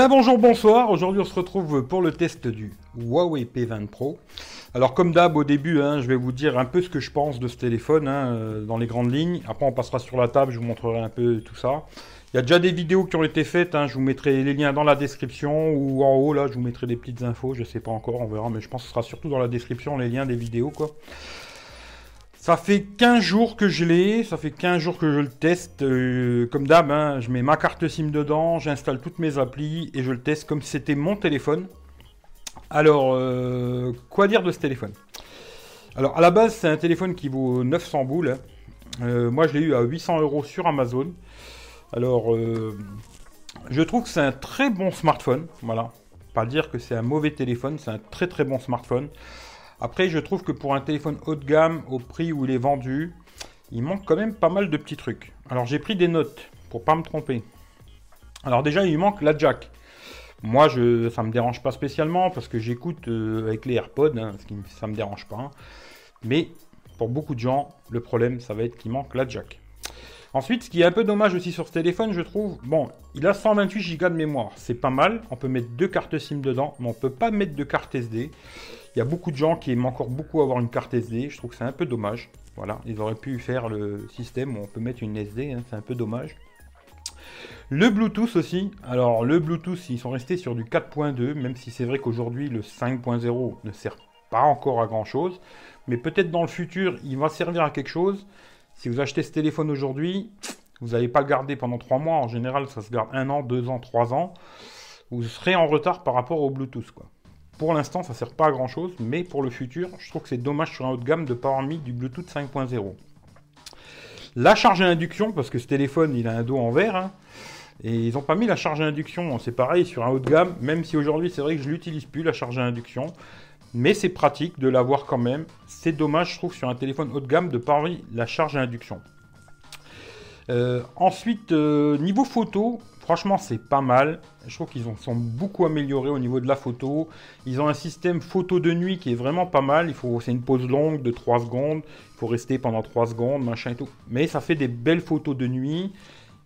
Eh bonjour, bonsoir. Aujourd'hui on se retrouve pour le test du Huawei P20 Pro. Alors comme d'hab au début, hein, je vais vous dire un peu ce que je pense de ce téléphone hein, euh, dans les grandes lignes. Après on passera sur la table, je vous montrerai un peu tout ça. Il y a déjà des vidéos qui ont été faites, hein, je vous mettrai les liens dans la description ou en haut là, je vous mettrai des petites infos, je sais pas encore, on verra, mais je pense que ce sera surtout dans la description les liens des vidéos quoi. Ça fait 15 jours que je l'ai, ça fait 15 jours que je le teste. Euh, comme d'hab, hein, je mets ma carte SIM dedans, j'installe toutes mes applis et je le teste comme si c'était mon téléphone. Alors, euh, quoi dire de ce téléphone? Alors, à la base, c'est un téléphone qui vaut 900 boules. Hein. Euh, moi, je l'ai eu à 800 euros sur Amazon. Alors, je trouve que c'est un très bon smartphone. Voilà. Pas dire que c'est un mauvais téléphone, c'est un très très bon smartphone. Après, je trouve que pour un téléphone haut de gamme, au prix où il est vendu, il manque quand même pas mal de petits trucs. Alors j'ai pris des notes pour pas me tromper. Alors déjà, il manque la jack. Moi, je, ça me dérange pas spécialement parce que j'écoute euh, avec les AirPods, hein, ce qui, ça me dérange pas. Mais pour beaucoup de gens, le problème, ça va être qu'il manque la jack. Ensuite, ce qui est un peu dommage aussi sur ce téléphone, je trouve, bon, il a 128 Go de mémoire, c'est pas mal. On peut mettre deux cartes SIM dedans, mais on peut pas mettre de carte SD. Il y a beaucoup de gens qui aiment encore beaucoup avoir une carte SD. Je trouve que c'est un peu dommage. Voilà, ils auraient pu faire le système où on peut mettre une SD. Hein, c'est un peu dommage. Le Bluetooth aussi. Alors le Bluetooth, ils sont restés sur du 4.2, même si c'est vrai qu'aujourd'hui le 5.0 ne sert pas encore à grand chose. Mais peut-être dans le futur, il va servir à quelque chose. Si vous achetez ce téléphone aujourd'hui, vous n'allez pas le garder pendant 3 mois. En général, ça se garde 1 an, 2 ans, 3 ans. Vous serez en retard par rapport au Bluetooth. Quoi. Pour l'instant, ça sert pas à grand chose, mais pour le futur, je trouve que c'est dommage sur un haut de gamme de pas avoir mis du Bluetooth 5.0. La charge à induction, parce que ce téléphone, il a un dos en verre, hein, et ils n'ont pas mis la charge à induction. C'est pareil sur un haut de gamme, même si aujourd'hui, c'est vrai que je l'utilise plus, la charge à induction. Mais c'est pratique de l'avoir quand même. C'est dommage, je trouve, sur un téléphone haut de gamme de avoir la charge à induction. Euh, ensuite, euh, niveau photo, Franchement, c'est pas mal. Je trouve qu'ils sont beaucoup améliorés au niveau de la photo. Ils ont un système photo de nuit qui est vraiment pas mal. Il faut, c'est une pause longue de 3 secondes. Il faut rester pendant 3 secondes, machin et tout. Mais ça fait des belles photos de nuit.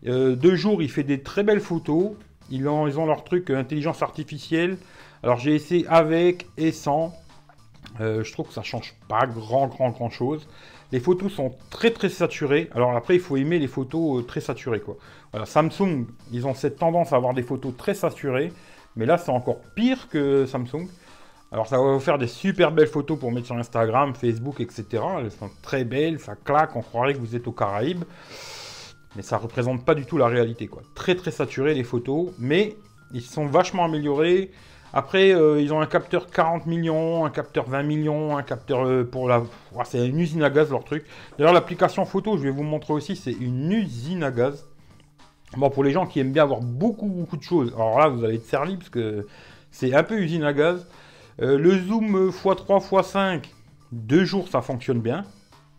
Euh, de jour, il fait des très belles photos. Ils ont, leur truc euh, intelligence artificielle. Alors j'ai essayé avec et sans. Euh, je trouve que ça change pas grand, grand, grand chose. Les photos sont très, très saturées. Alors après, il faut aimer les photos très saturées. Samsung, ils ont cette tendance à avoir des photos très saturées, mais là c'est encore pire que Samsung. Alors ça va vous faire des super belles photos pour mettre sur Instagram, Facebook, etc. Elles sont très belles, ça claque, on croirait que vous êtes aux Caraïbes. Mais ça ne représente pas du tout la réalité. Quoi. Très très saturé les photos, mais ils sont vachement améliorés. Après, euh, ils ont un capteur 40 millions, un capteur 20 millions, un capteur euh, pour la... c'est une usine à gaz leur truc. D'ailleurs, l'application photo, je vais vous montrer aussi, c'est une usine à gaz. Bon, pour les gens qui aiment bien avoir beaucoup, beaucoup de choses, alors là, vous allez être servi parce que c'est un peu usine à gaz. Euh, le zoom x3, x5, deux jours, ça fonctionne bien.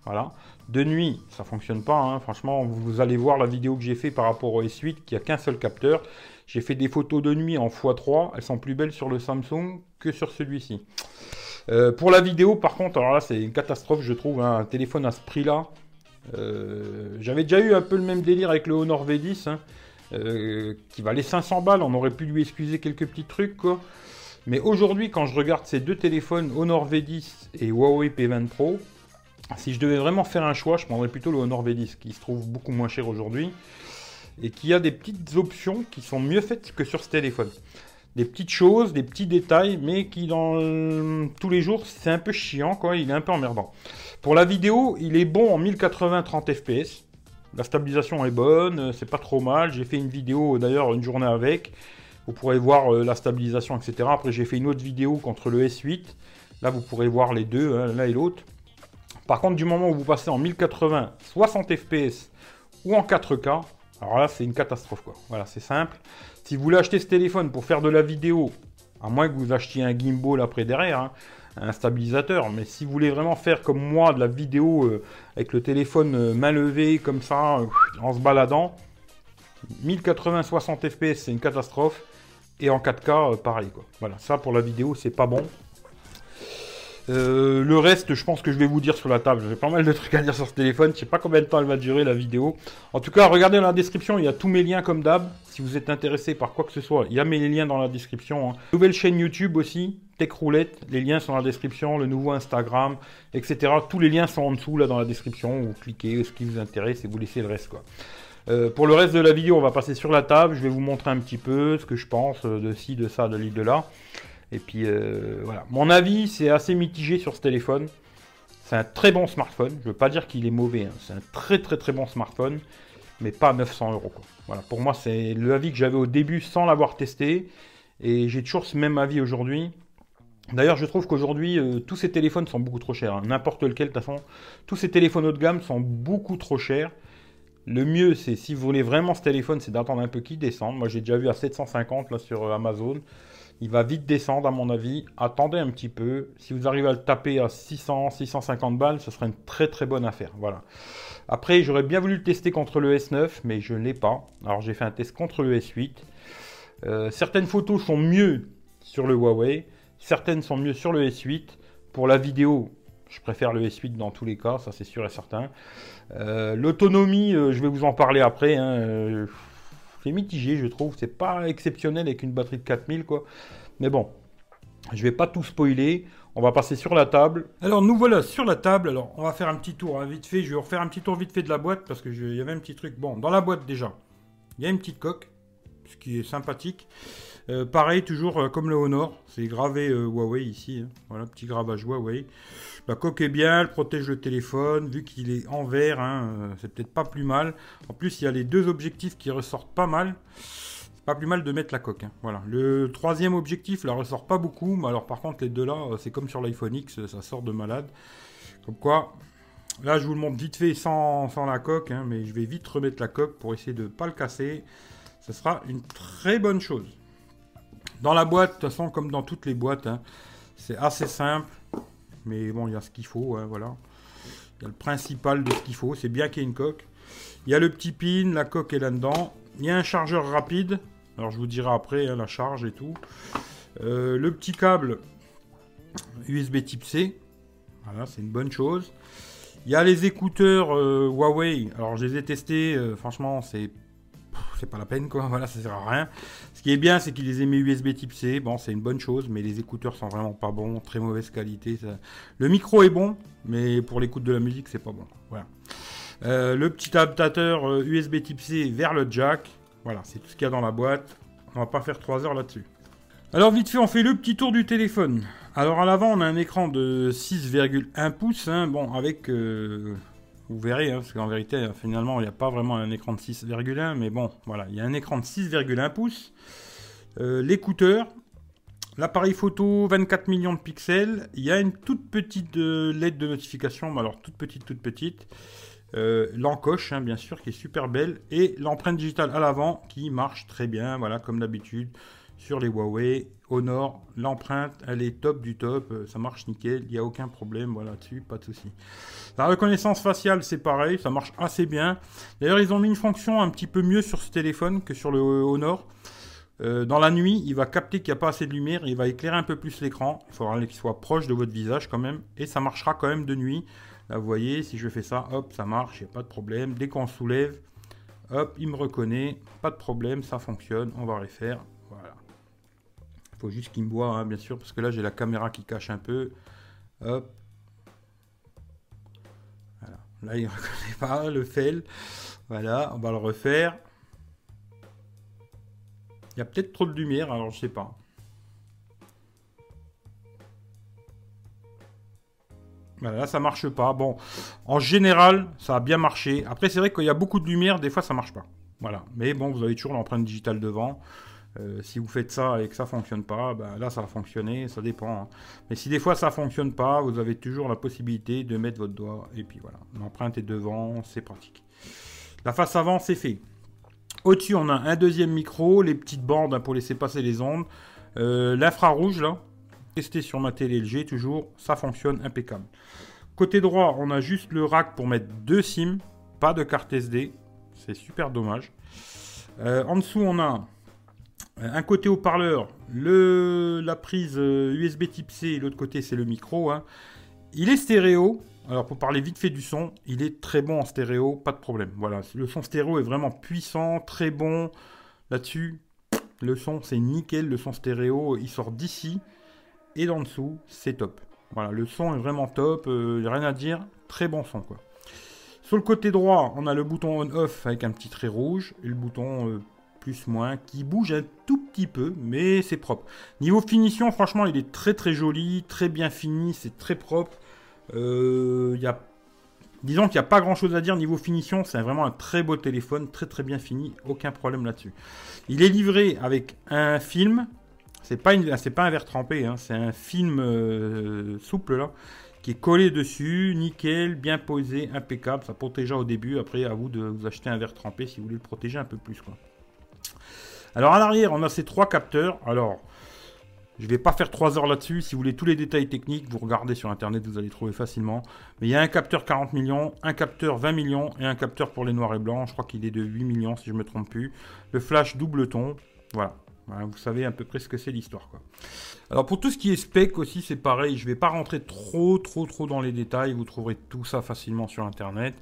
Voilà. De nuit, ça fonctionne pas. Hein. Franchement, vous allez voir la vidéo que j'ai fait par rapport au S8 qui a qu'un seul capteur. J'ai fait des photos de nuit en x3. Elles sont plus belles sur le Samsung que sur celui-ci. Euh, pour la vidéo, par contre, alors là, c'est une catastrophe, je trouve. Hein. un téléphone à ce prix-là, euh, j'avais déjà eu un peu le même délire avec le Honor V10, hein, euh, qui valait 500 balles. On aurait pu lui excuser quelques petits trucs. Mais aujourd'hui, quand je regarde ces deux téléphones, Honor V10 et Huawei P20 Pro, si je devais vraiment faire un choix, je prendrais plutôt le Honor V10, qui se trouve beaucoup moins cher aujourd'hui, et qui a des petites options qui sont mieux faites que sur ce téléphone. Des petites choses, des petits détails, mais qui dans tous les jours, c'est un peu chiant, quoi. Il est un peu emmerdant. Pour la vidéo, il est bon en 1080 30 fps. La stabilisation est bonne, euh, c'est pas trop mal. J'ai fait une vidéo d'ailleurs une journée avec. Vous pourrez voir euh, la stabilisation, etc. Après, j'ai fait une autre vidéo contre le S8. Là, vous pourrez voir les deux, hein, l'un et l'autre. Par contre, du moment où vous passez en 1080 60 fps ou en 4K, alors là, c'est une catastrophe, quoi. Voilà, c'est simple. Si vous voulez acheter ce téléphone pour faire de la vidéo, à moins que vous achetiez un gimbal après derrière, hein, un stabilisateur. Mais si vous voulez vraiment faire comme moi de la vidéo euh, avec le téléphone euh, main levée comme ça, euh, en se baladant, 1080 60 fps c'est une catastrophe. Et en 4K, pareil quoi. Voilà, ça pour la vidéo, c'est pas bon. Euh, le reste, je pense que je vais vous dire sur la table. J'ai pas mal de trucs à dire sur ce téléphone. Je sais pas combien de temps elle va durer la vidéo. En tout cas, regardez dans la description, il y a tous mes liens comme d'hab. Si vous êtes intéressé par quoi que ce soit, il y a mes liens dans la description. Hein. Nouvelle chaîne YouTube aussi, Tech Roulette. Les liens sont dans la description. Le nouveau Instagram, etc. Tous les liens sont en dessous là dans la description. Vous cliquez ce qui vous intéresse et vous laissez le reste quoi. Euh, pour le reste de la vidéo, on va passer sur la table. Je vais vous montrer un petit peu ce que je pense de ci, de ça, de l'île de là. Et puis euh, voilà. Mon avis, c'est assez mitigé sur ce téléphone. C'est un très bon smartphone. Je ne veux pas dire qu'il est mauvais. Hein. C'est un très très très bon smartphone, mais pas 900 euros. Voilà. Pour moi, c'est le avis que j'avais au début sans l'avoir testé. Et j'ai toujours ce même avis aujourd'hui. D'ailleurs, je trouve qu'aujourd'hui, euh, tous ces téléphones sont beaucoup trop chers. Hein. N'importe lequel, de toute façon, tous ces téléphones haut de gamme sont beaucoup trop chers. Le mieux, c'est si vous voulez vraiment ce téléphone, c'est d'attendre un peu qu'il descende. Moi, j'ai déjà vu à 750 là sur euh, Amazon. Il va vite descendre à mon avis. Attendez un petit peu. Si vous arrivez à le taper à 600, 650 balles, ce serait une très très bonne affaire. Voilà. Après, j'aurais bien voulu le tester contre le S9, mais je ne l'ai pas. Alors j'ai fait un test contre le S8. Euh, certaines photos sont mieux sur le Huawei. Certaines sont mieux sur le S8. Pour la vidéo, je préfère le S8 dans tous les cas, ça c'est sûr et certain. Euh, l'autonomie, euh, je vais vous en parler après. Hein, mitigé, je trouve. C'est pas exceptionnel avec une batterie de 4000, quoi. Mais bon, je vais pas tout spoiler. On va passer sur la table. Alors nous voilà sur la table. Alors on va faire un petit tour hein, vite fait. Je vais refaire un petit tour vite fait de la boîte parce que y avait un petit truc. Bon, dans la boîte déjà, il y a une petite coque, ce qui est sympathique. Euh, pareil, toujours euh, comme le Honor, c'est gravé euh, Huawei ici. Hein. Voilà, petit gravage Huawei. La coque est bien, elle protège le téléphone, vu qu'il est en verre, hein, c'est peut-être pas plus mal. En plus, il y a les deux objectifs qui ressortent pas mal. C'est pas plus mal de mettre la coque. Hein. Voilà. Le troisième objectif, la ressort pas beaucoup, mais alors par contre, les deux là, c'est comme sur l'iPhone X, ça sort de malade. Comme quoi, là, je vous le montre vite fait sans, sans la coque, mais je vais vite remettre la coque pour essayer de ne pas le casser. Ce sera une très bonne chose. Dans la boîte, de toute façon, comme dans toutes les boîtes, hein, c'est assez simple. Mais bon, il y a ce qu'il faut, hein, voilà. Il y a le principal de ce qu'il faut. C'est bien qu'il y ait une coque. Il y a le petit pin, la coque est là-dedans. Il y a un chargeur rapide. Alors, je vous dirai après hein, la charge et tout. Euh, le petit câble USB type C. Voilà, c'est une bonne chose. Il y a les écouteurs euh, Huawei. Alors, je les ai testés. Euh, franchement, c'est c'est pas la peine quoi, voilà, ça sert à rien. Ce qui est bien, c'est qu'il les mis USB type C, bon, c'est une bonne chose, mais les écouteurs sont vraiment pas bons, très mauvaise qualité. Le micro est bon, mais pour l'écoute de la musique, c'est pas bon. Voilà. Euh, le petit adaptateur USB euh, type C vers le jack, voilà, c'est tout ce qu'il y a dans la boîte. On va pas faire 3 heures là-dessus. Alors vite fait, on fait le petit tour du téléphone. Alors à l'avant, on a un écran de 6,1 pouces, hein, bon, avec euh, vous verrez, hein, parce qu'en vérité, finalement, il n'y a pas vraiment un écran de 6,1, mais bon, voilà, il y a un écran de 6,1 pouces. Euh, l'écouteur, l'appareil photo 24 millions de pixels. Il y a une toute petite euh, LED de notification, alors toute petite, toute petite. Euh, l'encoche, hein, bien sûr, qui est super belle. Et l'empreinte digitale à l'avant qui marche très bien, voilà, comme d'habitude sur les Huawei. Honor, l'empreinte, elle est top du top, euh, ça marche nickel, il n'y a aucun problème voilà dessus, pas de souci. La reconnaissance faciale, c'est pareil, ça marche assez bien. D'ailleurs, ils ont mis une fonction un petit peu mieux sur ce téléphone que sur le Honor. Euh, dans la nuit, il va capter qu'il n'y a pas assez de lumière, il va éclairer un peu plus l'écran. Il faudra qu'il soit proche de votre visage quand même, et ça marchera quand même de nuit. Là, vous voyez, si je fais ça, hop, ça marche, il n'y a pas de problème. Dès qu'on soulève, hop, il me reconnaît, pas de problème, ça fonctionne, on va refaire faut juste qu'il me voit, hein, bien sûr, parce que là j'ai la caméra qui cache un peu. Hop. Là il ne reconnaît pas le fail. Voilà, on va le refaire. Il y a peut-être trop de lumière, alors je sais pas. Voilà, là ça marche pas. Bon, en général, ça a bien marché. Après, c'est vrai qu'il y a beaucoup de lumière, des fois ça marche pas. Voilà, mais bon, vous avez toujours l'empreinte digitale devant. Euh, si vous faites ça et que ça fonctionne pas, ben là ça va fonctionner, ça dépend. Hein. Mais si des fois ça fonctionne pas, vous avez toujours la possibilité de mettre votre doigt et puis voilà, l'empreinte est devant, c'est pratique. La face avant c'est fait. Au-dessus on a un deuxième micro, les petites bandes hein, pour laisser passer les ondes, euh, l'infrarouge là, testé sur ma télé LG toujours, ça fonctionne impeccable. Côté droit on a juste le rack pour mettre deux SIM, pas de carte SD, c'est super dommage. Euh, en dessous on a un côté haut-parleur, le, la prise USB Type C, et l'autre côté c'est le micro. Hein. Il est stéréo. Alors pour parler vite fait du son, il est très bon en stéréo, pas de problème. Voilà, le son stéréo est vraiment puissant, très bon. Là-dessus, le son c'est nickel, le son stéréo, il sort d'ici et d'en dessous, c'est top. Voilà, le son est vraiment top, euh, rien à dire, très bon son quoi. Sur le côté droit, on a le bouton on-off avec un petit trait rouge et le bouton euh, plus-moins qui bouge un tout petit peu, mais c'est propre. Niveau finition, franchement, il est très très joli, très bien fini, c'est très propre. Euh, y. Disons qu'il n'y a pas grand chose à dire niveau finition, c'est vraiment un très beau téléphone, très très bien fini, aucun problème là-dessus. Il est livré avec un film, c'est pas, pas un verre trempé, hein. c'est un film euh, souple là, qui est collé dessus, nickel, bien posé, impeccable, ça protégea au début, après à vous de vous acheter un verre trempé si vous voulez le protéger un peu plus. Quoi. Alors à l'arrière, on a ces trois capteurs, alors... Je ne vais pas faire 3 heures là-dessus. Si vous voulez tous les détails techniques, vous regardez sur internet, vous allez trouver facilement. Mais il y a un capteur 40 millions, un capteur 20 millions et un capteur pour les noirs et blancs. Je crois qu'il est de 8 millions si je ne me trompe plus. Le flash double ton. Voilà. vous savez à peu près ce que c'est l'histoire. Alors pour tout ce qui est spec aussi, c'est pareil. Je ne vais pas rentrer trop, trop, trop dans les détails. Vous trouverez tout ça facilement sur internet.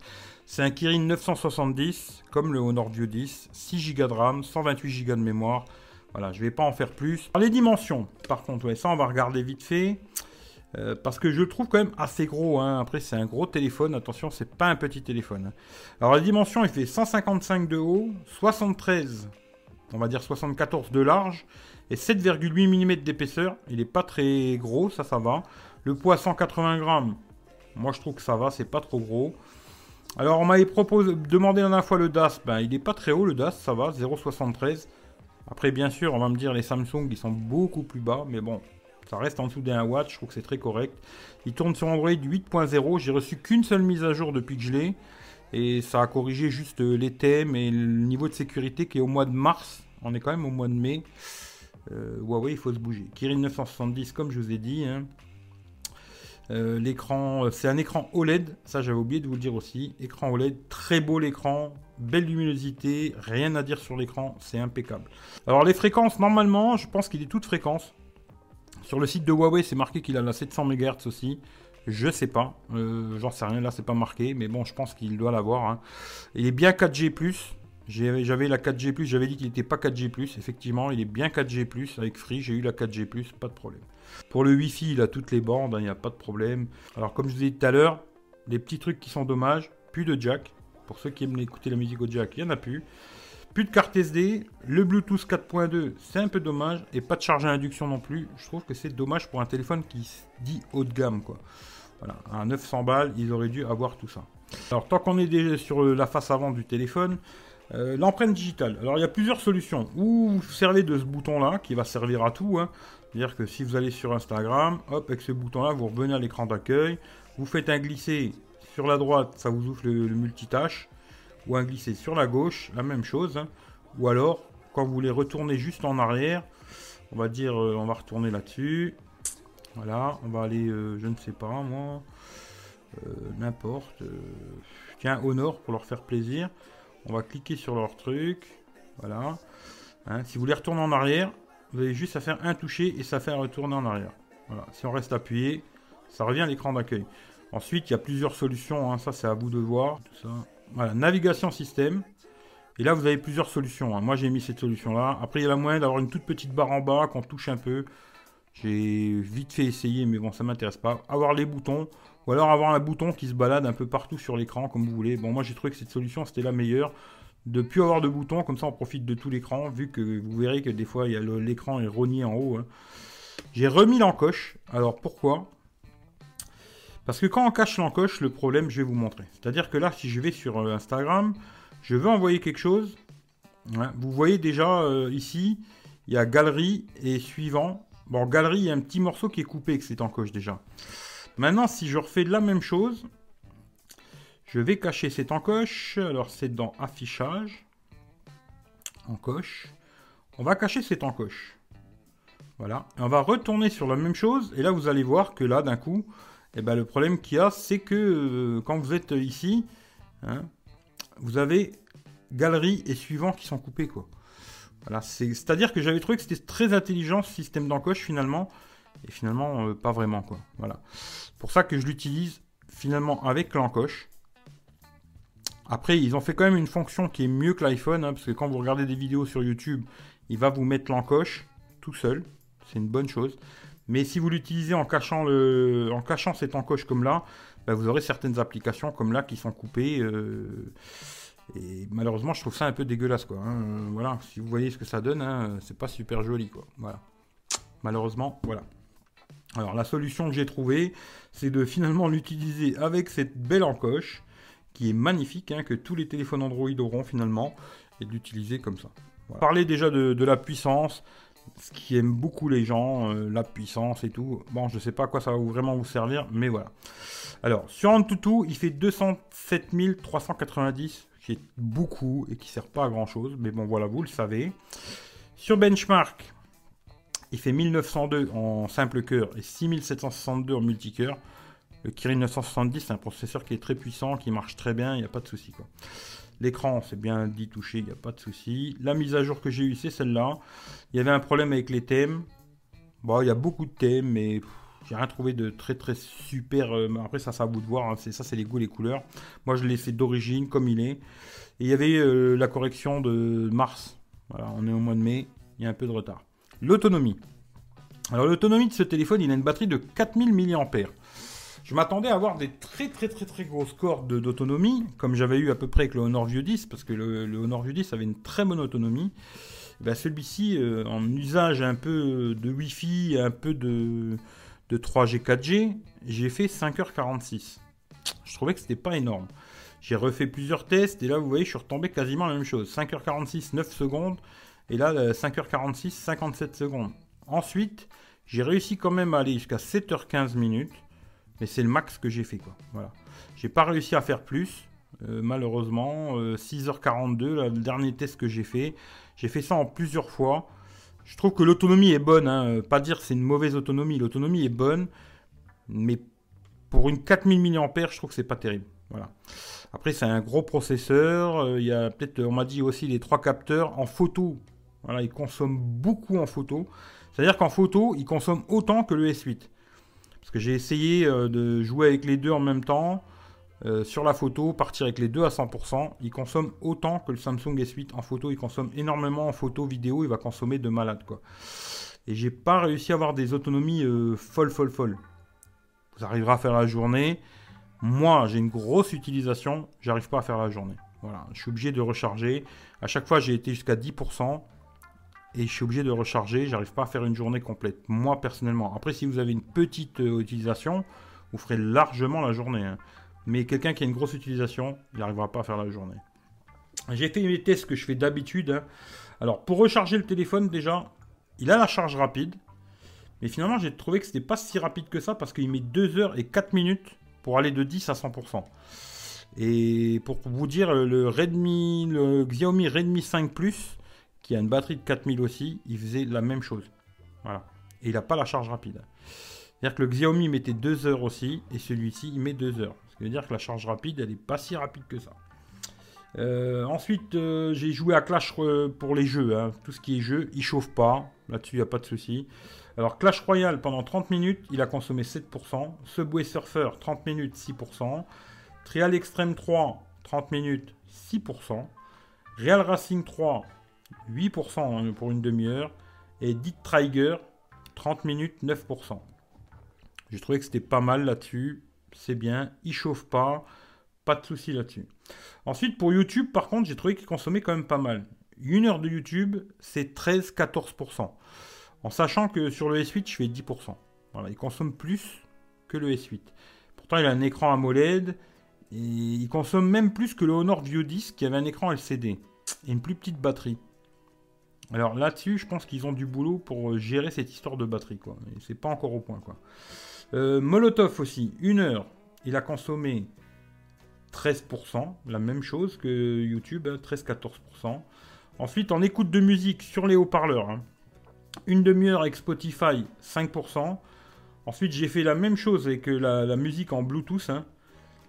C'est un Kirin 970, comme le Honor View 10, 6 Go de RAM, 128 Go de mémoire. Voilà, je vais pas en faire plus. les dimensions, par contre, ouais, ça on va regarder vite fait. Euh, parce que je le trouve quand même assez gros. Hein. Après, c'est un gros téléphone. Attention, c'est pas un petit téléphone. Hein. Alors, la dimension, il fait 155 de haut, 73, on va dire 74 de large, et 7,8 mm d'épaisseur. Il est pas très gros, ça, ça va. Le poids 180 grammes. Moi, je trouve que ça va, c'est pas trop gros. Alors, on m'avait proposé, demandé la dernière fois le DAS. Ben, il est pas très haut, le DAS, ça va, 0,73. Après, bien sûr, on va me dire les Samsung, ils sont beaucoup plus bas, mais bon, ça reste en dessous d'un watt, je trouve que c'est très correct. Il tourne sur Android 8.0, j'ai reçu qu'une seule mise à jour depuis que je l'ai, et ça a corrigé juste les thèmes et le niveau de sécurité qui est au mois de mars, on est quand même au mois de mai. Euh, Huawei, il faut se bouger. Kirin 970, comme je vous ai dit. Hein. Euh, l'écran, c'est un écran OLED, ça j'avais oublié de vous le dire aussi. Écran OLED, très beau l'écran, belle luminosité, rien à dire sur l'écran, c'est impeccable. Alors les fréquences, normalement, je pense qu'il est toute fréquence. Sur le site de Huawei, c'est marqué qu'il a la 700 MHz aussi. Je sais pas, euh, j'en sais rien, là c'est pas marqué, mais bon, je pense qu'il doit l'avoir. Hein. Il est bien 4G+, j'avais la 4G+, j'avais dit qu'il n'était pas 4G+, effectivement, il est bien 4G+, avec Free, j'ai eu la 4G+, pas de problème. Pour le Wi-Fi, il a toutes les bandes, hein, il n'y a pas de problème. Alors comme je vous ai dit tout à l'heure, les petits trucs qui sont dommages, plus de jack, pour ceux qui aiment écouter la musique au jack, il n'y en a plus. Plus de carte SD, le Bluetooth 4.2, c'est un peu dommage, et pas de charge à induction non plus. Je trouve que c'est dommage pour un téléphone qui se dit haut de gamme, quoi. Voilà, à 900 balles, ils auraient dû avoir tout ça. Alors, tant qu'on est déjà sur la face avant du téléphone, euh, l'empreinte digitale. Alors, il y a plusieurs solutions. Ou vous servez de ce bouton-là, qui va servir à tout. Hein. C'est-à-dire que si vous allez sur Instagram, hop, avec ce bouton-là, vous revenez à l'écran d'accueil, vous faites un glisser sur la droite, ça vous ouvre le, multitâche. Ou un glisser sur la gauche, la même chose. Hein. Ou alors, quand vous voulez retourner juste en arrière, on va dire, euh, on va retourner là-dessus. Voilà, on va aller, euh, je ne sais pas, moi, euh, n'importe. tiens, Honor pour leur faire plaisir. On va cliquer sur leur truc. Voilà. Hein, si vous voulez retourner en arrière, vous avez juste à faire un toucher et ça fait retourner en arrière. Voilà. Si on reste appuyé, ça revient à l'écran d'accueil. Ensuite, il y a plusieurs solutions, hein. ça c'est à vous de voir. Voilà, navigation système. Et là, vous avez plusieurs solutions. Hein. Moi, j'ai mis cette solution-là. Après, il y a la moyen d'avoir une toute petite barre en bas qu'on touche un peu. J'ai vite fait essayer, mais bon, ça m'intéresse pas. Avoir les boutons, ou alors avoir un bouton qui se balade un peu partout sur l'écran, comme vous voulez. Bon, moi, j'ai trouvé que cette solution, c'était la meilleure. De plus avoir de boutons, comme ça, on profite de tout l'écran, vu que vous verrez que des fois, l'écran est rogné en haut. Hein. J'ai remis l'encoche. Alors, pourquoi? Parce que quand on cache l'encoche, le problème, je vais vous montrer. C'est-à-dire que là, si je vais sur euh, Instagram, je veux envoyer quelque chose. Hein, vous voyez déjà euh, ici, il y a galerie et suivant. Bon, galerie, il y a un petit morceau qui est coupé avec cette encoche déjà. Maintenant, si je refais la même chose, je vais cacher cette encoche. Alors, c'est dans affichage. Encoche. On va cacher cette encoche. Voilà. on va retourner sur la même chose. Et là, vous allez voir que là, d'un coup, et eh ben, le problème qu'il y a, c'est que euh, quand vous êtes ici, hein, vous avez galerie et suivant qui sont coupés. Quoi. Voilà, c'est-à-dire que j'avais trouvé que c'était très intelligent ce système d'encoche finalement, et finalement euh, pas vraiment quoi. Voilà. Pour ça que je l'utilise finalement avec l'encoche. Après, ils ont fait quand même une fonction qui est mieux que l'iPhone, hein, parce que quand vous regardez des vidéos sur YouTube, il va vous mettre l'encoche tout seul. C'est une bonne chose. Mais si vous l'utilisez en cachant le, en cachant cette encoche comme là, bah, vous aurez certaines applications comme là qui sont coupées. Euh, et malheureusement, je trouve ça un peu dégueulasse, quoi. Hein. Voilà, si vous voyez ce que ça donne, hein, c'est pas super joli, quoi. Voilà. Malheureusement, voilà. Alors la solution que j'ai trouvée, c'est de finalement l'utiliser avec cette belle encoche, qui est magnifique, hein, que tous les téléphones Android auront finalement, et de l'utiliser comme ça. Parler déjà de, la puissance, ce qui aime beaucoup les gens, euh, la puissance et tout. Bon, je sais pas à quoi ça va vraiment vous servir, mais voilà. Alors, sur Antutu, il fait 207 390 qui est beaucoup et qui sert pas à grand chose. Mais bon, voilà, vous le savez. Sur Benchmark, il fait 1902 en simple cœur et 6762 en multicœur. Le Kirin 970, c'est un processeur qui est très puissant, qui marche très bien, il n'y a pas de souci. L'écran, c'est bien dit touché, il n'y a pas de souci. La mise à jour que j'ai eue, c'est celle-là. Il y avait un problème avec les thèmes. Bon, il y a beaucoup de thèmes, mais j'ai rien trouvé de très très super. Euh, après, ça, c'est à vous de voir. Hein. ça, c'est les goûts, les couleurs. Moi, je l'ai fait d'origine, comme il est. Et il y avait euh, la correction de mars. Voilà, on est au mois de mai. Il y a un peu de retard. L'autonomie. Alors, l'autonomie de ce téléphone, il a une batterie de 4000 mAh. Je m'attendais à avoir des très très très très grosses cordes d'autonomie, comme j'avais eu à peu près avec le Honor View 10, parce que le, Honor View 10 avait une très bonne autonomie. Ben, celui-ci, euh, en usage un peu de Wi-Fi, un peu de, de 3G 4G, j'ai fait 5h46. Je trouvais que c'était pas énorme. J'ai refait plusieurs tests et là vous voyez je suis retombé quasiment la même chose. 5h46 9 secondes et là 5h46 57 secondes. Ensuite j'ai réussi quand même à aller jusqu'à 7h15 minutes. Mais c'est le max que j'ai fait quoi. Voilà. J'ai pas réussi à faire plus. Euh, malheureusement, 6h42, euh, le dernier test que j'ai fait. J'ai fait ça en plusieurs fois. Je trouve que l'autonomie est bonne. Hein. Pas dire c'est une mauvaise autonomie. L'autonomie est bonne. Mais pour une 4000 mAh, je trouve que c'est pas terrible. Voilà. Après, c'est un gros processeur. Euh, il y a peut-être, on m'a dit aussi, les trois capteurs en photo. Voilà, il consomme beaucoup en photo. C'est-à-dire qu'en photo, il consomme autant que le S8. Parce que j'ai essayé euh, de jouer avec les deux en même temps. Euh, sur la photo, partir avec les deux à 100%, il consomme autant que le Samsung S8 en photo. Il consomme énormément en photo, vidéo. Il va consommer de malade, quoi. Et j'ai pas réussi à avoir des autonomies euh, folles, folles, folles. Vous arriverez à faire la journée. Moi, j'ai une grosse utilisation. J'arrive pas à faire la journée. Voilà, je suis obligé de recharger. À chaque fois, j'ai été jusqu'à 10% et je suis obligé de recharger. J'arrive pas à faire une journée complète. Moi, personnellement. Après, si vous avez une petite euh, utilisation, vous ferez largement la journée. Hein. Mais quelqu'un qui a une grosse utilisation, il n'arrivera pas à faire la journée. J'ai fait les tests que je fais d'habitude. Hein. Alors, pour recharger le téléphone, déjà, il a la charge rapide. Mais finalement, j'ai trouvé que c'était pas si rapide que ça parce qu'il met 2 heures et 4 minutes pour aller de 10 à 100%. Et pour vous dire, le Redmi, le Xiaomi Redmi 5 Plus, qui a une batterie de 4000 aussi, il faisait la même chose. Voilà. Et il n'a pas la charge rapide. C'est-à-dire que le Xiaomi mettait 2 heures aussi, et celui-ci, il met 2 heures. Ce qui veut dire que la charge rapide, elle n'est pas si rapide que ça. Euh, ensuite, euh, j'ai joué à Clash pour les jeux. Hein. Tout ce qui est jeu, il chauffe pas. Là-dessus, il n'y a pas de souci. Alors, Clash Royale, pendant 30 minutes, il a consommé 7%. Subway Surfer, 30 minutes, 6%. Trial Extreme 3, 30 minutes, 6%. Real Racing 3, 8% hein, pour une demi-heure. Et Dit Trigger, 30 minutes, 9%. J'ai trouvé que c'était pas mal là-dessus. C'est bien. Il chauffe pas. Pas de souci là-dessus. Ensuite, pour YouTube, par contre, j'ai trouvé qu'il consommait quand même pas mal. Une heure de YouTube, c'est 13-14%. En sachant que sur le S8, je fais 10%. Voilà, il consomme plus que le S8. Pourtant, il a un écran AMOLED. Et il consomme même plus que le Honor View 10 qui avait un écran LCD et une plus petite batterie. Alors là-dessus, je pense qu'ils ont du boulot pour gérer cette histoire de batterie, quoi. c'est pas encore au point. Euh, Molotov aussi, une heure, il a consommé 13%, la même chose que YouTube, 13-14%. Hein, Ensuite, en écoute de musique sur les haut-parleurs, hein, une demi-heure avec Spotify, 5%. Ensuite, j'ai fait la même chose avec la, la musique en Bluetooth. Hein.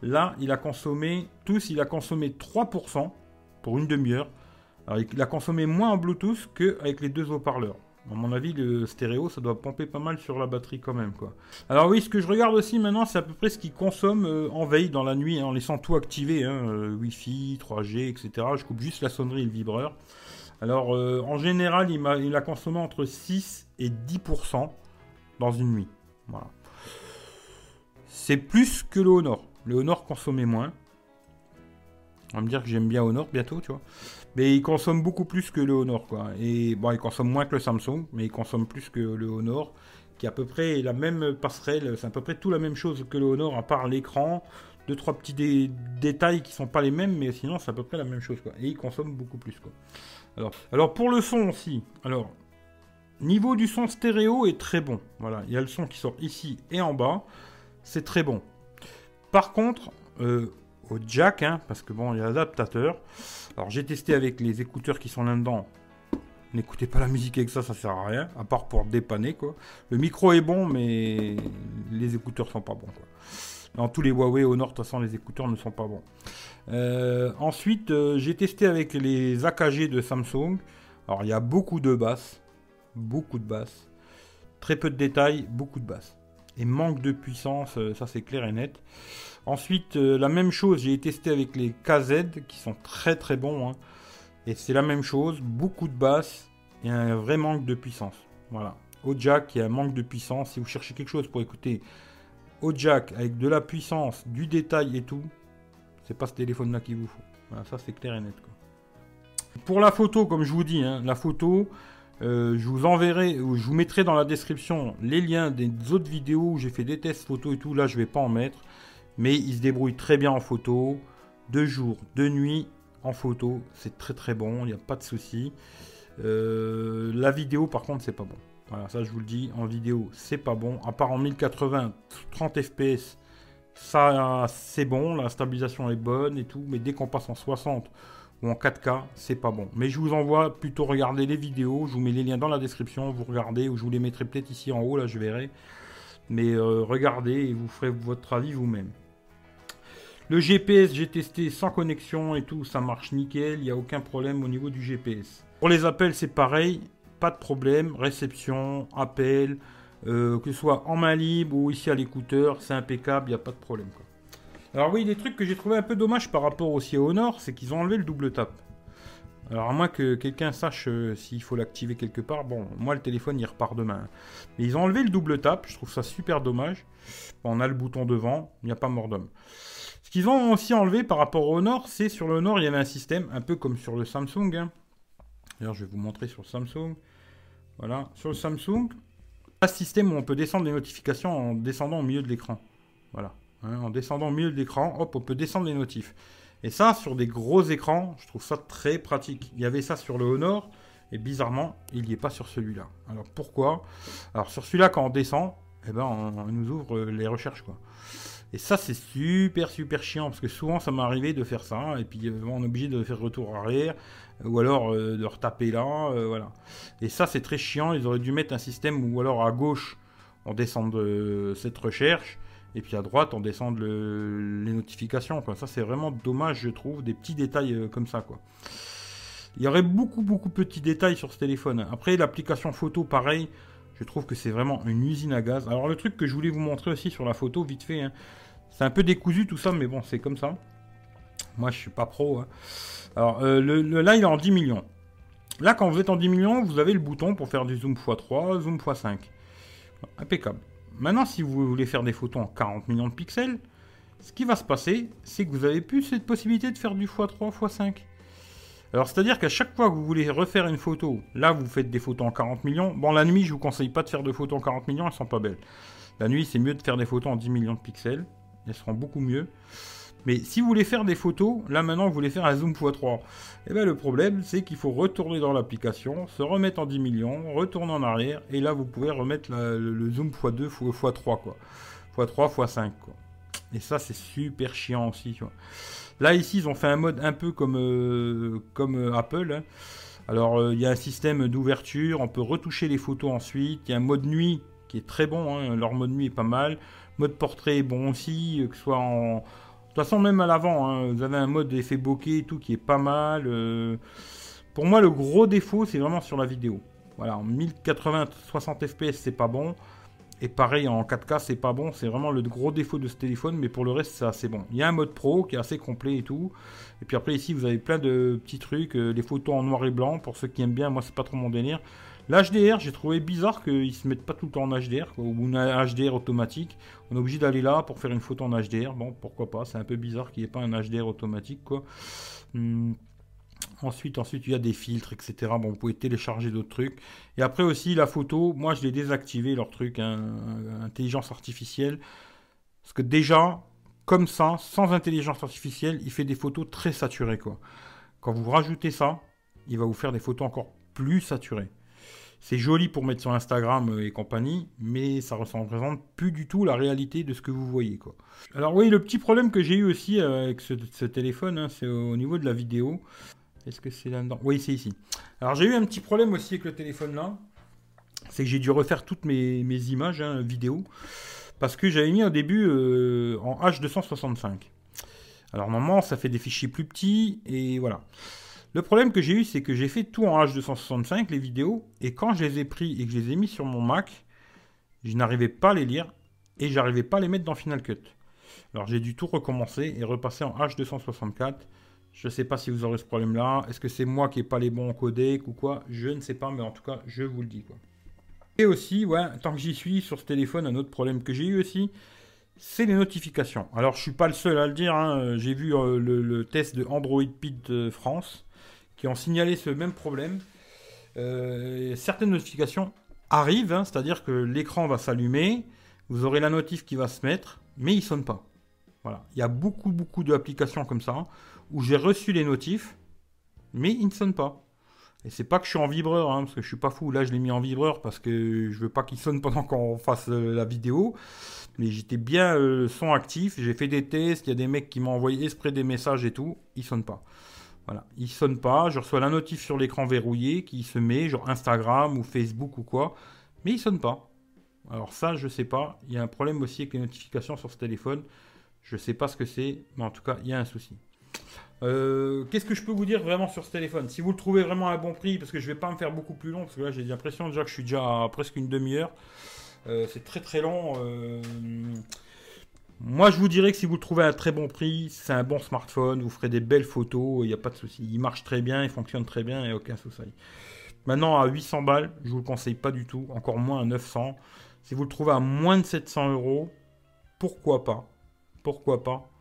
Là, il a consommé, tous, il a consommé 3% pour une demi-heure. Alors, il a consommé moins en Bluetooth qu'avec les deux haut-parleurs. À mon avis, le stéréo, ça doit pomper pas mal sur la batterie quand même, quoi. Alors oui, ce que je regarde aussi maintenant, c'est à peu près ce qu'il consomme euh, en veille dans la nuit, hein, en laissant tout activé, hein, euh, Wi-Fi, 3G, etc. Je coupe juste la sonnerie et le vibreur. Alors, euh, en général, il, a, consommé entre 6 et 10% dans une nuit. Voilà. C'est plus que le Honor. Le Honor consommait moins. On va me dire que j'aime bien Honor bientôt, tu vois. Mais il consomme beaucoup plus que le Honor, quoi. Et bon, il consomme moins que le Samsung, mais il consomme plus que le Honor, qui est à peu près la même passerelle, c'est à peu près tout la même chose que le Honor, à part l'écran, deux, trois petits détails qui sont pas les mêmes, mais sinon c'est à peu près la même chose, quoi. Et il consomme beaucoup plus, quoi. Alors, alors pour le son aussi, alors, niveau du son stéréo est très bon. Voilà, il y a le son qui sort ici et en bas, c'est très bon. Par contre, euh, au jack, hein, parce que bon, il y a l'adaptateur. Alors j'ai testé avec les écouteurs qui sont là-dedans. N'écoutez pas la musique avec ça, ça sert à rien, à part pour dépanner quoi. Le micro est bon, mais les écouteurs sont pas bons quoi. Dans tous les Huawei au nord, de toute façon, les écouteurs ne sont pas bons. Euh, ensuite, euh, j'ai testé avec les AKG de Samsung. Alors il y a beaucoup de basses, beaucoup de basses, très peu de détails, beaucoup de basses. Et manque de puissance, euh, ça c'est clair et net. Ensuite, euh, la même chose, j'ai testé avec les KZ qui sont très très bons. Hein. Et c'est la même chose, beaucoup de basses et un vrai manque de puissance. Voilà. Au jack, il y a un manque de puissance. Si vous cherchez quelque chose pour écouter au jack avec de la puissance, du détail et tout, c'est pas ce téléphone-là qu'il vous faut. Voilà, ça c'est clair et net. Pour la photo, comme je vous dis, hein, la photo, euh, je vous enverrai, je vous mettrai dans la description les liens des autres vidéos où j'ai fait des tests photo et tout. Là, je vais pas en mettre. Mais il se débrouille très bien en photo. De jour, de nuit en photo. C'est très très bon, il n'y a pas de souci. Euh, la vidéo, par contre, c'est pas bon. Voilà, ça je vous le dis, en vidéo, c'est pas bon. À part en 1080, 30 fps, ça c'est bon, la stabilisation est bonne et tout. Mais dès qu'on passe en 60 ou en 4K, c'est pas bon. Mais je vous envoie plutôt regarder les vidéos. Je vous mets les liens dans la description. Vous regardez ou je vous les mettrai peut-être ici en haut, là je verrai. Mais euh, regardez et vous ferez votre avis vous-même. Le GPS, j'ai testé sans connexion et tout, ça marche nickel, il n'y a aucun problème au niveau du GPS. Pour les appels, c'est pareil, pas de problème, réception, appel, euh, que ce soit en main libre ou ici à l'écouteur, c'est impeccable, il n'y a pas de problème. Alors oui, des trucs que j'ai trouvé un peu dommage par rapport aussi au Honor, c'est qu'ils ont enlevé le double tap. Alors à moins que quelqu'un sache euh, s'il faut l'activer quelque part, bon, moi le téléphone il repart demain. Mais ils ont enlevé le double tap, je trouve ça super dommage. on a le bouton devant, il n'y a pas mort d'homme. Qu'ils ont aussi enlevé par rapport au Nord, c'est sur le Nord, il y avait un système un peu comme sur le Samsung. Hein. D'ailleurs, je vais vous montrer sur le Samsung. Voilà, sur le Samsung, un système où on peut descendre les notifications en descendant au milieu de l'écran. Voilà, hein, en descendant au milieu de l'écran, hop, on peut descendre les notifs. Et ça, sur des gros écrans, je trouve ça très pratique. Il y avait ça sur le Honor, et bizarrement, il n'y est pas sur celui-là. Alors pourquoi? Alors sur celui-là, quand on descend, eh ben, on, nous ouvre les recherches, quoi. Et ça, c'est super, super chiant, parce que souvent, ça m'est arrivé de faire ça, et puis euh, on est obligé de faire retour arrière, ou alors euh, de retaper là, euh, voilà. Et ça, c'est très chiant, ils auraient dû mettre un système où alors à gauche, on descend de cette recherche, et puis à droite, on descend les notifications, quoi. Ça, c'est vraiment dommage, je trouve, des petits détails comme ça, quoi. Il y aurait beaucoup, beaucoup petits détails sur ce téléphone. Après, l'application photo, pareil, je trouve que c'est vraiment une usine à gaz. Alors le truc que je voulais vous montrer aussi sur la photo, vite fait, hein, c'est un peu décousu tout ça, mais bon, c'est comme ça. Moi, je suis pas pro. Hein. Alors euh, le, là, il est en 10 millions. Là, quand vous êtes en 10 millions, vous avez le bouton pour faire du zoom x3, zoom x5. Impeccable. Maintenant, si vous voulez faire des photos en 40 millions de pixels, ce qui va se passer, c'est que vous avez plus cette possibilité de faire du x3, x5. Alors, c'est-à-dire qu'à chaque fois que vous voulez refaire une photo, là, vous faites des photos en 40 millions. Bon, la nuit, je vous conseille pas de faire de photos en 40 millions, elles sont pas belles. La nuit, c'est mieux de faire des photos en 10 millions de pixels. Elles seront beaucoup mieux. Mais si vous voulez faire des photos, là maintenant vous voulez faire un zoom x3, et eh bien le problème c'est qu'il faut retourner dans l'application, se remettre en 10 millions, retourner en arrière, et là vous pouvez remettre le, zoom x2, x3 quoi. x3, x5 quoi. Et ça c'est super chiant aussi. Là, ici, ils ont fait un mode un peu comme, euh, euh, Apple. Hein. Alors, euh, il y a un système d'ouverture, on peut retoucher les photos ensuite. Il y a un mode nuit qui est très bon, hein. leur mode nuit est pas mal. Mode portrait est bon aussi, que ce soit en. De toute façon, même à l'avant, hein, vous avez un mode effet bokeh et tout qui est pas mal. Pour moi, le gros défaut, c'est vraiment sur la vidéo. Voilà, en 1080 60 fps, c'est pas bon. Et pareil, en 4K, c'est pas bon. C'est vraiment le gros défaut de ce téléphone. Mais pour le reste, c'est assez bon. Il y a un mode pro qui est assez complet et tout. Et puis après, ici, vous avez plein de petits trucs. Euh, les photos en noir et blanc. Pour ceux qui aiment bien, moi, c'est pas trop mon délire. L'HDR, j'ai trouvé bizarre qu'ils se mettent pas tout le temps en HDR, ou une HDR automatique. On est obligé d'aller là pour faire une photo en HDR. Bon, pourquoi pas, c'est un peu bizarre qu'il n'y ait pas un HDR automatique, quoi. Hmm. Ensuite, ensuite, il y a des filtres, etc. Bon, vous pouvez télécharger d'autres trucs. Et après aussi, la photo, moi, je l'ai désactivé, leur truc, hein, intelligence artificielle. Parce que déjà, comme ça, sans intelligence artificielle, il fait des photos très saturées, quoi. Quand vous rajoutez ça, il va vous faire des photos encore plus saturées. C'est joli pour mettre sur Instagram et compagnie, mais ça ne représente plus du tout la réalité de ce que vous voyez. Quoi. Alors oui, le petit problème que j'ai eu aussi avec ce, téléphone, hein, c'est au niveau de la vidéo. Est-ce que c'est là-dedans? Oui, c'est ici. Alors j'ai eu un petit problème aussi avec le téléphone là. C'est que j'ai dû refaire toutes mes, images hein, vidéo. Parce que j'avais mis au début euh, en H265. Alors normalement, ça fait des fichiers plus petits. Et voilà. Le problème que j'ai eu, c'est que j'ai fait tout en H265, les vidéos. Et quand je les ai pris et que je les ai mis sur mon Mac, je n'arrivais pas à les lire. Et j'arrivais pas à les mettre dans Final Cut. Alors j'ai dû tout recommencer et repasser en H264. Je ne sais pas si vous aurez ce problème-là. Est-ce que c'est moi qui n'ai pas les bons codecs ou quoi? Je ne sais pas, mais en tout cas, je vous le dis. Et aussi, tant que j'y suis sur ce téléphone, un autre problème que j'ai eu aussi, c'est les notifications. Alors, je suis pas le seul à le dire. Hein. J'ai vu euh, le, test de Android Pit France qui ont signalé ce même problème. Euh, certaines notifications arrivent, hein, c'est-à-dire que l'écran va s'allumer, vous aurez la notif qui va se mettre, mais il ne sonne pas. Voilà. Il y a beaucoup, beaucoup d'applications comme ça où j'ai reçu les notifs, mais ils ne sonnent pas. Et c'est pas que je suis en vibreur, hein, parce que je suis pas fou. Là, je l'ai mis en vibreur parce que je veux pas qu'il sonne pendant qu'on fasse euh, la vidéo. Mais j'étais bien euh, son actif. J'ai fait des tests. Il y a des mecs qui m'ont envoyé exprès des messages et tout. Ils sonnent pas. Voilà, ils sonnent pas. Je reçois la notif sur l'écran verrouillé qui se met, genre Instagram ou Facebook ou quoi. Mais ils sonnent pas. Alors ça, je sais pas. Il y a un problème aussi avec les notifications sur ce téléphone. Je sais pas ce que c'est, mais en tout cas, il y a un souci. Euh, qu'est-ce que je peux vous dire vraiment sur ce téléphone? Si vous le trouvez vraiment à bon prix, parce que je vais pas me faire beaucoup plus long, parce que là j'ai l'impression déjà que je suis déjà à presque une demi-heure. Euh, c'est très très long. Euh, moi je vous dirais que si vous le trouvez à un très bon prix, c'est un bon smartphone, vous ferez des belles photos, il n'y a pas de souci. Il marche très bien, il fonctionne très bien, et aucun souci. Maintenant à 800 balles, je vous le conseille pas du tout, encore moins à 900. Si vous le trouvez à moins de 700 euros, pourquoi pas? Pourquoi pas?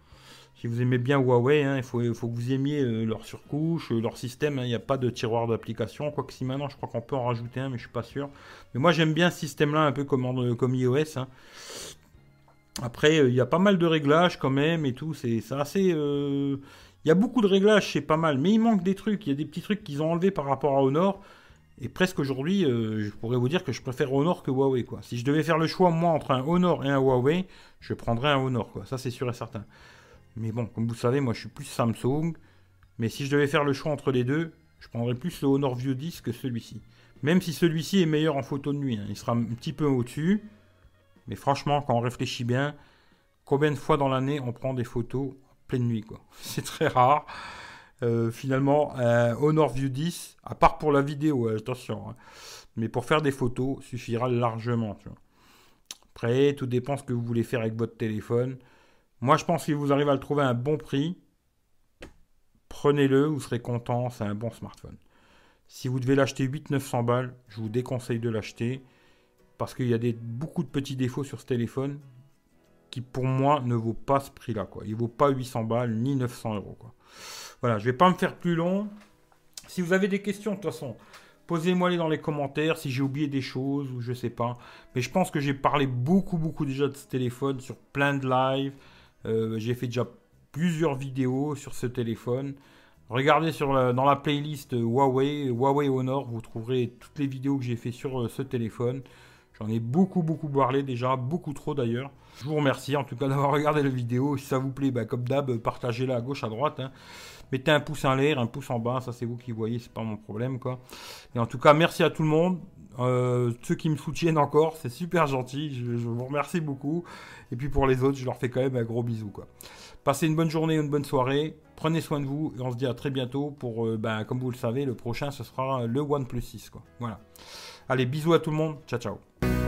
Si vous aimez bien Huawei, hein, il, faut, que vous aimiez euh, leur surcouche, euh, leur système. Hein. Il n'y a pas de tiroir d'application. Quoique si maintenant, je crois qu'on peut en rajouter un, mais je suis pas sûr. Mais moi, j'aime bien ce système-là, un peu comme, comme iOS. Hein. Après, euh, il y a pas mal de réglages quand même et tout. C'est assez. Il y a beaucoup de réglages, c'est pas mal. Mais il manque des trucs. Il y a des petits trucs qu'ils ont enlevés par rapport à Honor. Et presque aujourd'hui, je pourrais vous dire que je préfère Honor que Huawei. Quoi. Si je devais faire le choix, moi, entre un Honor et un Huawei, je prendrais un Honor. Quoi. Ça, c'est sûr et certain. Mais bon, comme vous savez, moi je suis plus Samsung. Mais si je devais faire le choix entre les deux, je prendrais plus le Honor View 10 que celui-ci. Même si celui-ci est meilleur en photo de nuit. Hein. Il sera un petit peu au-dessus. Mais franchement, quand on réfléchit bien, combien de fois dans l'année on prend des photos en pleine nuit quoi C'est très rare. Euh, finalement, Honor View 10, à part pour la vidéo, attention. Hein. Mais pour faire des photos, suffira largement. Après, tout dépend ce que vous voulez faire avec votre téléphone. Moi, je pense que si vous arrivez à le trouver à un bon prix, prenez-le, vous serez content, c'est un bon smartphone. Si vous devez l'acheter 800-900 balles, je vous déconseille de l'acheter parce qu'il y a des, beaucoup de petits défauts sur ce téléphone qui, pour moi, ne vaut pas ce prix-là. Il ne vaut pas 800 balles ni 900 euros. Voilà, je ne vais pas me faire plus long. Si vous avez des questions, de toute façon, posez-moi les dans les commentaires si j'ai oublié des choses ou je sais pas. Mais je pense que j'ai parlé beaucoup, beaucoup déjà de ce téléphone sur plein de lives. Euh, j'ai fait déjà plusieurs vidéos sur ce téléphone. Regardez sur dans la playlist Huawei, Huawei Honor, vous trouverez toutes les vidéos que j'ai fait sur euh, ce téléphone. J'en ai beaucoup beaucoup parlé déjà, beaucoup trop d'ailleurs. Je vous remercie en tout cas d'avoir regardé la vidéo. Si ça vous plaît, bah, comme d'hab, partagez-la à gauche, à droite. Hein. Mettez un pouce en l'air, un pouce en bas, ça c'est vous qui voyez, c'est pas mon problème quoi. Et en tout cas, merci à tout le monde. Euh, ceux qui me soutiennent encore, c'est super gentil. Je, vous remercie beaucoup. Et puis pour les autres, je leur fais quand même un gros bisou. Passez une bonne journée ou une bonne soirée. Prenez soin de vous et on se dit à très bientôt pour, euh, ben, comme vous le savez, le prochain ce sera le OnePlus 6. Quoi. Voilà. Allez, bisous à tout le monde. Ciao, ciao.